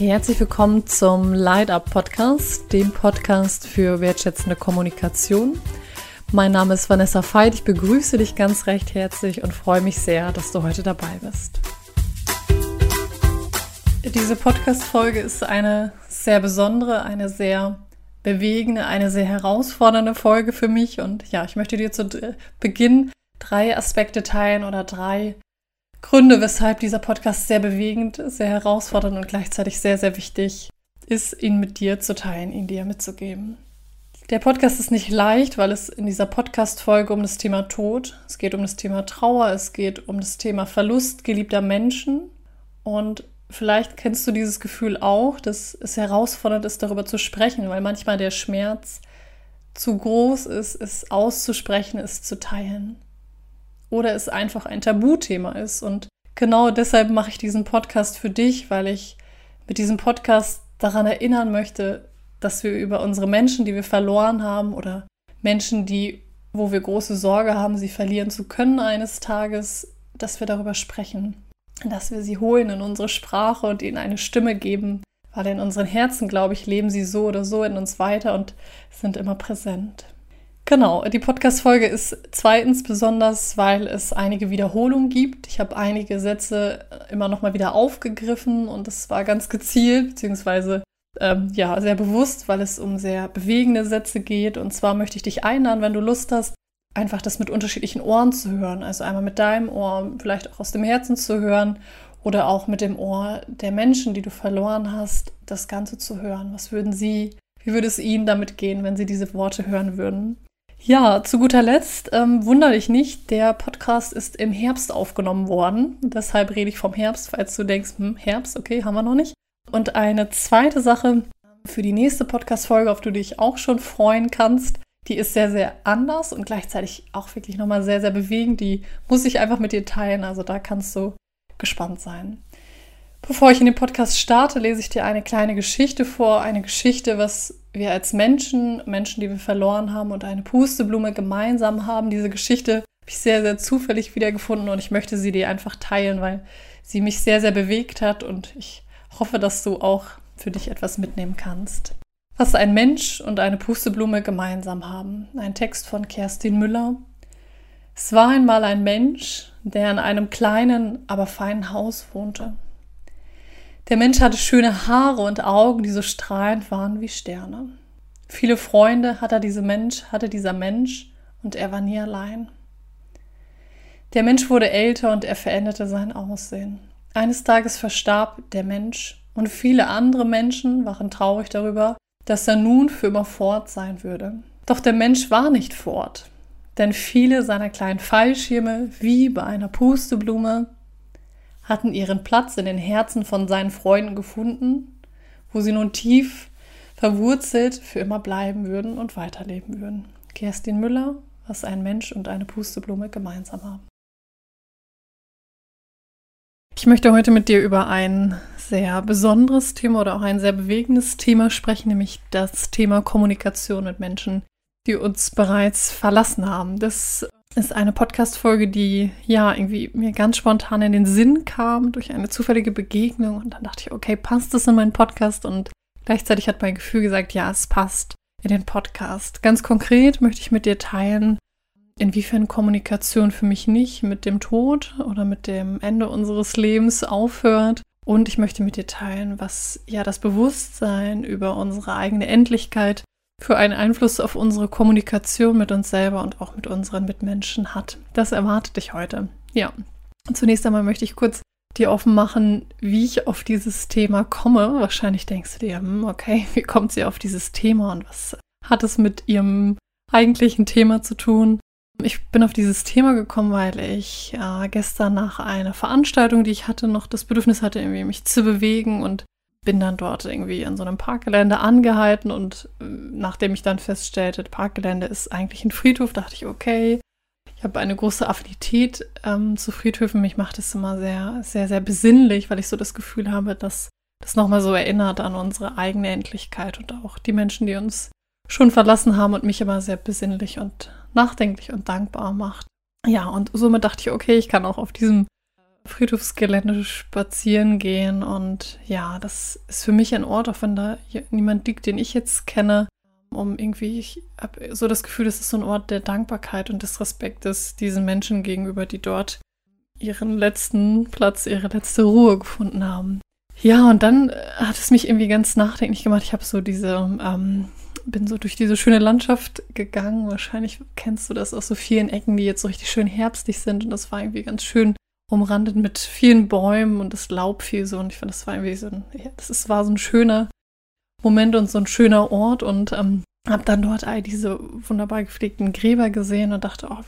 Herzlich willkommen zum Light Up Podcast, dem Podcast für wertschätzende Kommunikation. Mein Name ist Vanessa Veit, ich begrüße dich ganz recht herzlich und freue mich sehr, dass du heute dabei bist. Diese Podcast-Folge ist eine sehr besondere, eine sehr bewegende, eine sehr herausfordernde Folge für mich und ja, ich möchte dir zu Beginn drei Aspekte teilen oder drei Gründe, weshalb dieser Podcast sehr bewegend, sehr herausfordernd und gleichzeitig sehr, sehr wichtig ist, ihn mit dir zu teilen, ihn dir mitzugeben. Der Podcast ist nicht leicht, weil es in dieser Podcast-Folge um das Thema Tod, es geht um das Thema Trauer, es geht um das Thema Verlust geliebter Menschen. Und vielleicht kennst du dieses Gefühl auch, dass es herausfordernd ist, darüber zu sprechen, weil manchmal der Schmerz zu groß ist, es auszusprechen, es zu teilen oder es einfach ein Tabuthema ist. Und genau deshalb mache ich diesen Podcast für dich, weil ich mit diesem Podcast daran erinnern möchte, dass wir über unsere Menschen, die wir verloren haben oder Menschen, die, wo wir große Sorge haben, sie verlieren zu können eines Tages, dass wir darüber sprechen, dass wir sie holen in unsere Sprache und ihnen eine Stimme geben, weil in unseren Herzen, glaube ich, leben sie so oder so in uns weiter und sind immer präsent. Genau, die Podcast-Folge ist zweitens besonders, weil es einige Wiederholungen gibt. Ich habe einige Sätze immer noch mal wieder aufgegriffen und das war ganz gezielt, beziehungsweise ähm, ja, sehr bewusst, weil es um sehr bewegende Sätze geht. Und zwar möchte ich dich einladen, wenn du Lust hast, einfach das mit unterschiedlichen Ohren zu hören. Also einmal mit deinem Ohr, vielleicht auch aus dem Herzen zu hören oder auch mit dem Ohr der Menschen, die du verloren hast, das Ganze zu hören. Was würden sie, wie würde es ihnen damit gehen, wenn sie diese Worte hören würden? Ja, zu guter Letzt, ähm, wunder dich nicht, der Podcast ist im Herbst aufgenommen worden. Deshalb rede ich vom Herbst, falls du denkst, hm, Herbst, okay, haben wir noch nicht. Und eine zweite Sache für die nächste Podcast-Folge, auf die du dich auch schon freuen kannst, die ist sehr, sehr anders und gleichzeitig auch wirklich nochmal sehr, sehr bewegend. Die muss ich einfach mit dir teilen, also da kannst du gespannt sein. Bevor ich in den Podcast starte, lese ich dir eine kleine Geschichte vor. Eine Geschichte, was wir als Menschen, Menschen, die wir verloren haben und eine Pusteblume gemeinsam haben. Diese Geschichte habe ich sehr, sehr zufällig wiedergefunden und ich möchte sie dir einfach teilen, weil sie mich sehr, sehr bewegt hat und ich hoffe, dass du auch für dich etwas mitnehmen kannst. Was ein Mensch und eine Pusteblume gemeinsam haben. Ein Text von Kerstin Müller. Es war einmal ein Mensch, der in einem kleinen, aber feinen Haus wohnte. Der Mensch hatte schöne Haare und Augen, die so strahlend waren wie Sterne. Viele Freunde hatte dieser Mensch, hatte dieser Mensch und er war nie allein. Der Mensch wurde älter und er veränderte sein Aussehen. Eines Tages verstarb der Mensch und viele andere Menschen waren traurig darüber, dass er nun für immer fort sein würde. Doch der Mensch war nicht fort, denn viele seiner kleinen Fallschirme, wie bei einer Pusteblume, hatten ihren Platz in den Herzen von seinen Freunden gefunden, wo sie nun tief verwurzelt für immer bleiben würden und weiterleben würden. Kerstin Müller, was ein Mensch und eine Pusteblume gemeinsam haben. Ich möchte heute mit dir über ein sehr besonderes Thema oder auch ein sehr bewegendes Thema sprechen, nämlich das Thema Kommunikation mit Menschen, die uns bereits verlassen haben. Das ist eine Podcast-Folge, die ja irgendwie mir ganz spontan in den Sinn kam durch eine zufällige Begegnung. Und dann dachte ich, okay, passt das in meinen Podcast? Und gleichzeitig hat mein Gefühl gesagt, ja, es passt in den Podcast. Ganz konkret möchte ich mit dir teilen, inwiefern Kommunikation für mich nicht mit dem Tod oder mit dem Ende unseres Lebens aufhört. Und ich möchte mit dir teilen, was ja das Bewusstsein über unsere eigene Endlichkeit für einen Einfluss auf unsere Kommunikation mit uns selber und auch mit unseren Mitmenschen hat. Das erwartet dich heute. Ja, zunächst einmal möchte ich kurz dir offen machen, wie ich auf dieses Thema komme. Wahrscheinlich denkst du dir, hm, okay, wie kommt sie auf dieses Thema und was hat es mit ihrem eigentlichen Thema zu tun? Ich bin auf dieses Thema gekommen, weil ich äh, gestern nach einer Veranstaltung, die ich hatte, noch das Bedürfnis hatte, irgendwie mich zu bewegen und bin dann dort irgendwie in so einem Parkgelände angehalten und äh, nachdem ich dann feststellte, Parkgelände ist eigentlich ein Friedhof, dachte ich, okay, ich habe eine große Affinität ähm, zu Friedhöfen. Mich macht es immer sehr, sehr, sehr besinnlich, weil ich so das Gefühl habe, dass das nochmal so erinnert an unsere eigene Endlichkeit und auch die Menschen, die uns schon verlassen haben und mich immer sehr besinnlich und nachdenklich und dankbar macht. Ja, und somit dachte ich, okay, ich kann auch auf diesem Friedhofsgelände spazieren gehen. Und ja, das ist für mich ein Ort, auch wenn da niemand liegt, den ich jetzt kenne, um irgendwie, ich habe so das Gefühl, das ist so ein Ort der Dankbarkeit und des Respektes diesen Menschen gegenüber, die dort ihren letzten Platz, ihre letzte Ruhe gefunden haben. Ja, und dann hat es mich irgendwie ganz nachdenklich gemacht. Ich habe so diese, ähm, bin so durch diese schöne Landschaft gegangen. Wahrscheinlich kennst du das aus so vielen Ecken, die jetzt so richtig schön herbstlich sind. Und das war irgendwie ganz schön umrandet mit vielen Bäumen und das Laub fiel so. Und ich fand, das war irgendwie so ein, ja, das ist, war so ein schöner Moment und so ein schöner Ort. Und ähm, habe dann dort all diese wunderbar gepflegten Gräber gesehen und dachte, oh,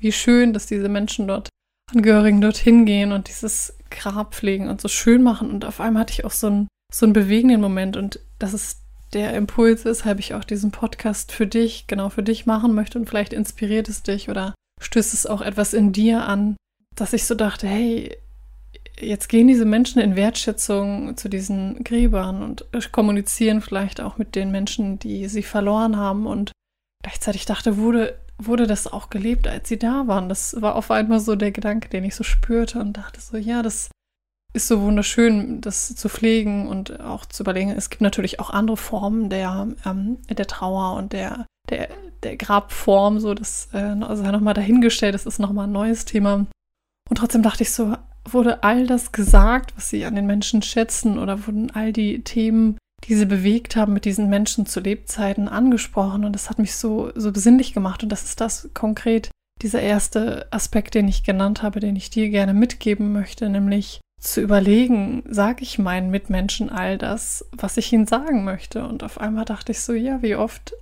wie schön, dass diese Menschen dort, Angehörigen dorthin gehen und dieses Grab pflegen und so schön machen. Und auf einmal hatte ich auch so einen, so einen bewegenden Moment. Und das ist der Impuls, weshalb ich auch diesen Podcast für dich, genau für dich machen möchte. Und vielleicht inspiriert es dich oder stößt es auch etwas in dir an, dass ich so dachte, hey, jetzt gehen diese Menschen in Wertschätzung zu diesen Gräbern und kommunizieren vielleicht auch mit den Menschen, die sie verloren haben. Und gleichzeitig dachte, wurde, wurde das auch gelebt, als sie da waren. Das war auf einmal so der Gedanke, den ich so spürte und dachte so, ja, das ist so wunderschön, das zu pflegen und auch zu überlegen. Es gibt natürlich auch andere Formen der, ähm, der Trauer und der, der, der Grabform, so das äh, also nochmal dahingestellt, das ist nochmal ein neues Thema. Und trotzdem dachte ich so, wurde all das gesagt, was sie an den Menschen schätzen oder wurden all die Themen, die sie bewegt haben, mit diesen Menschen zu Lebzeiten angesprochen. Und das hat mich so, so besinnlich gemacht. Und das ist das konkret, dieser erste Aspekt, den ich genannt habe, den ich dir gerne mitgeben möchte, nämlich zu überlegen, sage ich meinen Mitmenschen all das, was ich ihnen sagen möchte. Und auf einmal dachte ich so, ja, wie oft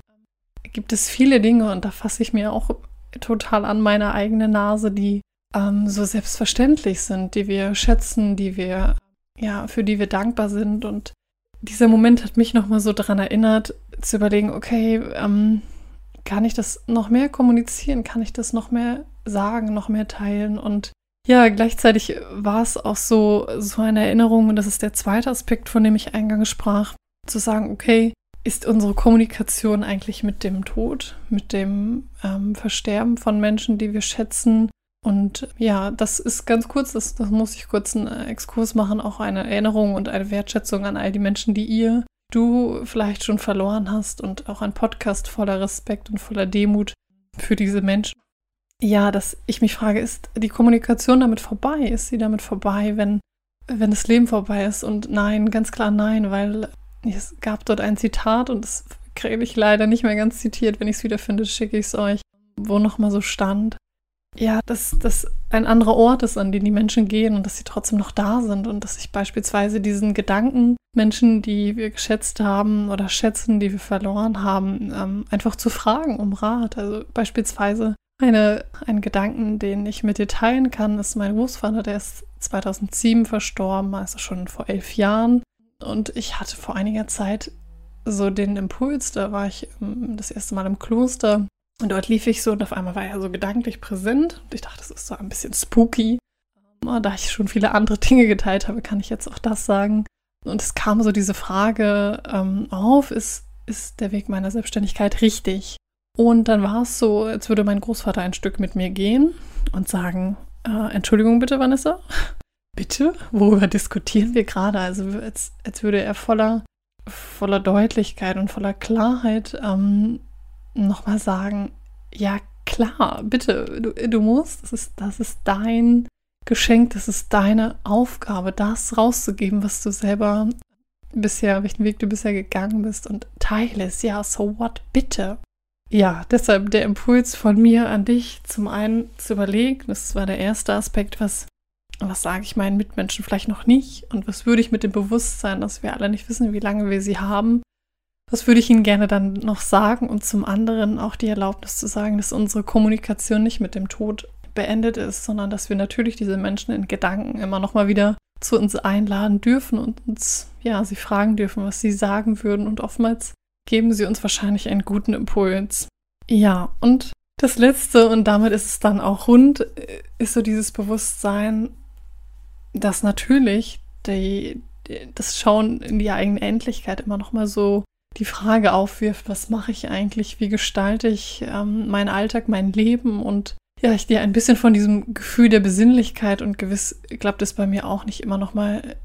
gibt es viele Dinge, und da fasse ich mir auch total an meine eigene Nase, die ähm, so selbstverständlich sind, die wir schätzen, die wir, ja, für die wir dankbar sind. Und dieser Moment hat mich nochmal so daran erinnert, zu überlegen, okay, ähm, kann ich das noch mehr kommunizieren? Kann ich das noch mehr sagen, noch mehr teilen? Und ja, gleichzeitig war es auch so, so eine Erinnerung, und das ist der zweite Aspekt, von dem ich eingangs sprach, zu sagen, okay, ist unsere Kommunikation eigentlich mit dem Tod, mit dem ähm, Versterben von Menschen, die wir schätzen, und ja, das ist ganz kurz, das, das muss ich kurz einen äh, Exkurs machen, auch eine Erinnerung und eine Wertschätzung an all die Menschen, die ihr, du vielleicht schon verloren hast und auch ein Podcast voller Respekt und voller Demut für diese Menschen. Ja, dass ich mich frage, ist die Kommunikation damit vorbei? Ist sie damit vorbei, wenn, wenn das Leben vorbei ist? Und nein, ganz klar nein, weil es gab dort ein Zitat und das kriege ich leider nicht mehr ganz zitiert. Wenn ich es wiederfinde, schicke ich es euch, wo nochmal so stand ja, dass das ein anderer Ort ist, an den die Menschen gehen und dass sie trotzdem noch da sind und dass ich beispielsweise diesen Gedanken, Menschen, die wir geschätzt haben oder schätzen, die wir verloren haben, ähm, einfach zu fragen um Rat. Also beispielsweise eine, ein Gedanken, den ich mit dir teilen kann, ist mein Großvater, der ist 2007 verstorben, also schon vor elf Jahren. Und ich hatte vor einiger Zeit so den Impuls, da war ich ähm, das erste Mal im Kloster und dort lief ich so und auf einmal war er so gedanklich präsent. Und ich dachte, das ist so ein bisschen spooky. Ähm, da ich schon viele andere Dinge geteilt habe, kann ich jetzt auch das sagen. Und es kam so diese Frage ähm, auf, ist, ist der Weg meiner Selbstständigkeit richtig? Und dann war es so, als würde mein Großvater ein Stück mit mir gehen und sagen, äh, Entschuldigung bitte, Vanessa. Bitte? Worüber diskutieren wir gerade? Also als, als würde er voller, voller Deutlichkeit und voller Klarheit ähm, nochmal sagen, ja klar, bitte, du, du musst, das ist, das ist dein Geschenk, das ist deine Aufgabe, das rauszugeben, was du selber bisher, welchen Weg du bisher gegangen bist und teile es, ja, so what, bitte. Ja, deshalb der Impuls von mir an dich, zum einen zu überlegen, das war der erste Aspekt, was, was sage ich meinen Mitmenschen vielleicht noch nicht und was würde ich mit dem Bewusstsein, dass wir alle nicht wissen, wie lange wir sie haben, was würde ich Ihnen gerne dann noch sagen? Und zum anderen auch die Erlaubnis zu sagen, dass unsere Kommunikation nicht mit dem Tod beendet ist, sondern dass wir natürlich diese Menschen in Gedanken immer noch mal wieder zu uns einladen dürfen und uns, ja, sie fragen dürfen, was sie sagen würden. Und oftmals geben sie uns wahrscheinlich einen guten Impuls. Ja, und das Letzte, und damit ist es dann auch rund, ist so dieses Bewusstsein, dass natürlich die, das Schauen in die eigene Endlichkeit immer noch mal so die Frage aufwirft, was mache ich eigentlich, wie gestalte ich ähm, meinen Alltag, mein Leben und ja, ich dir ein bisschen von diesem Gefühl der Besinnlichkeit und gewiss klappt es bei mir auch nicht immer noch mal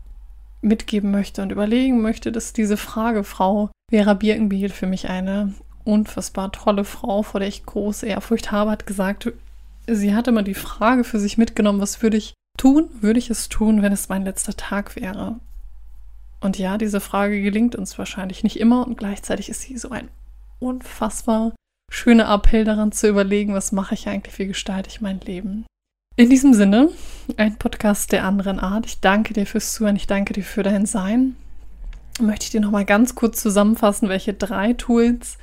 mitgeben möchte und überlegen möchte, dass diese Frage, Frau Vera Birkenbiel, für mich eine unfassbar tolle Frau, vor der ich große Ehrfurcht habe, hat gesagt, sie hat immer die Frage für sich mitgenommen, was würde ich tun? Würde ich es tun, wenn es mein letzter Tag wäre? Und ja, diese Frage gelingt uns wahrscheinlich nicht immer und gleichzeitig ist sie so ein unfassbar schöner Appell daran zu überlegen, was mache ich eigentlich, wie gestalte ich mein Leben. In diesem Sinne, ein Podcast der anderen Art. Ich danke dir fürs Zuhören, ich danke dir für dein Sein. Möchte ich dir nochmal ganz kurz zusammenfassen, welche drei Tools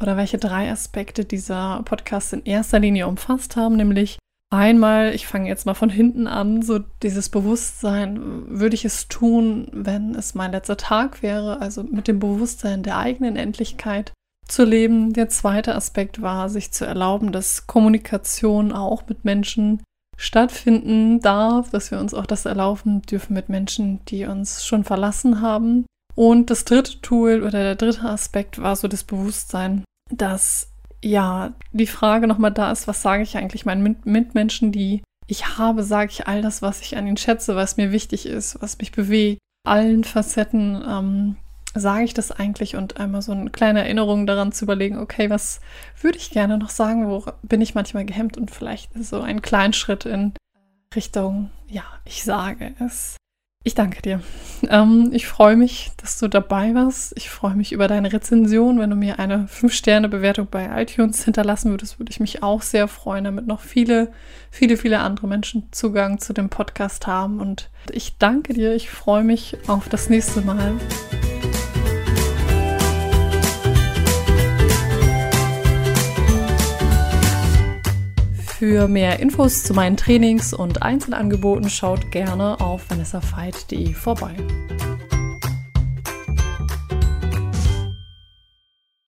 oder welche drei Aspekte dieser Podcast in erster Linie umfasst haben, nämlich einmal, ich fange jetzt mal von hinten an, so dieses Bewusstsein, würde ich es tun, wenn es mein letzter Tag wäre, also mit dem Bewusstsein der eigenen Endlichkeit zu leben. Der zweite Aspekt war, sich zu erlauben, dass Kommunikation auch mit Menschen stattfinden darf, dass wir uns auch das erlauben dürfen mit Menschen, die uns schon verlassen haben. Und das dritte Tool oder der dritte Aspekt war so das Bewusstsein, dass ja die Frage nochmal da ist, was sage ich eigentlich meinen Mitmenschen, die ich habe, sage ich all das, was ich an ihnen schätze, was mir wichtig ist, was mich bewegt, allen Facetten ähm, sage ich das eigentlich und einmal so eine kleine Erinnerung daran zu überlegen, okay, was würde ich gerne noch sagen, wo bin ich manchmal gehemmt und vielleicht so einen kleinen Schritt in Richtung, ja, ich sage es. Ich danke dir. Ähm, ich freue mich, dass du dabei warst. Ich freue mich über deine Rezension. Wenn du mir eine 5-Sterne-Bewertung bei iTunes hinterlassen würdest, würde ich mich auch sehr freuen, damit noch viele, viele, viele andere Menschen Zugang zu dem Podcast haben. Und ich danke dir. Ich freue mich auf das nächste Mal. Für mehr Infos zu meinen Trainings und Einzelangeboten schaut gerne auf vanessafeit.de vorbei.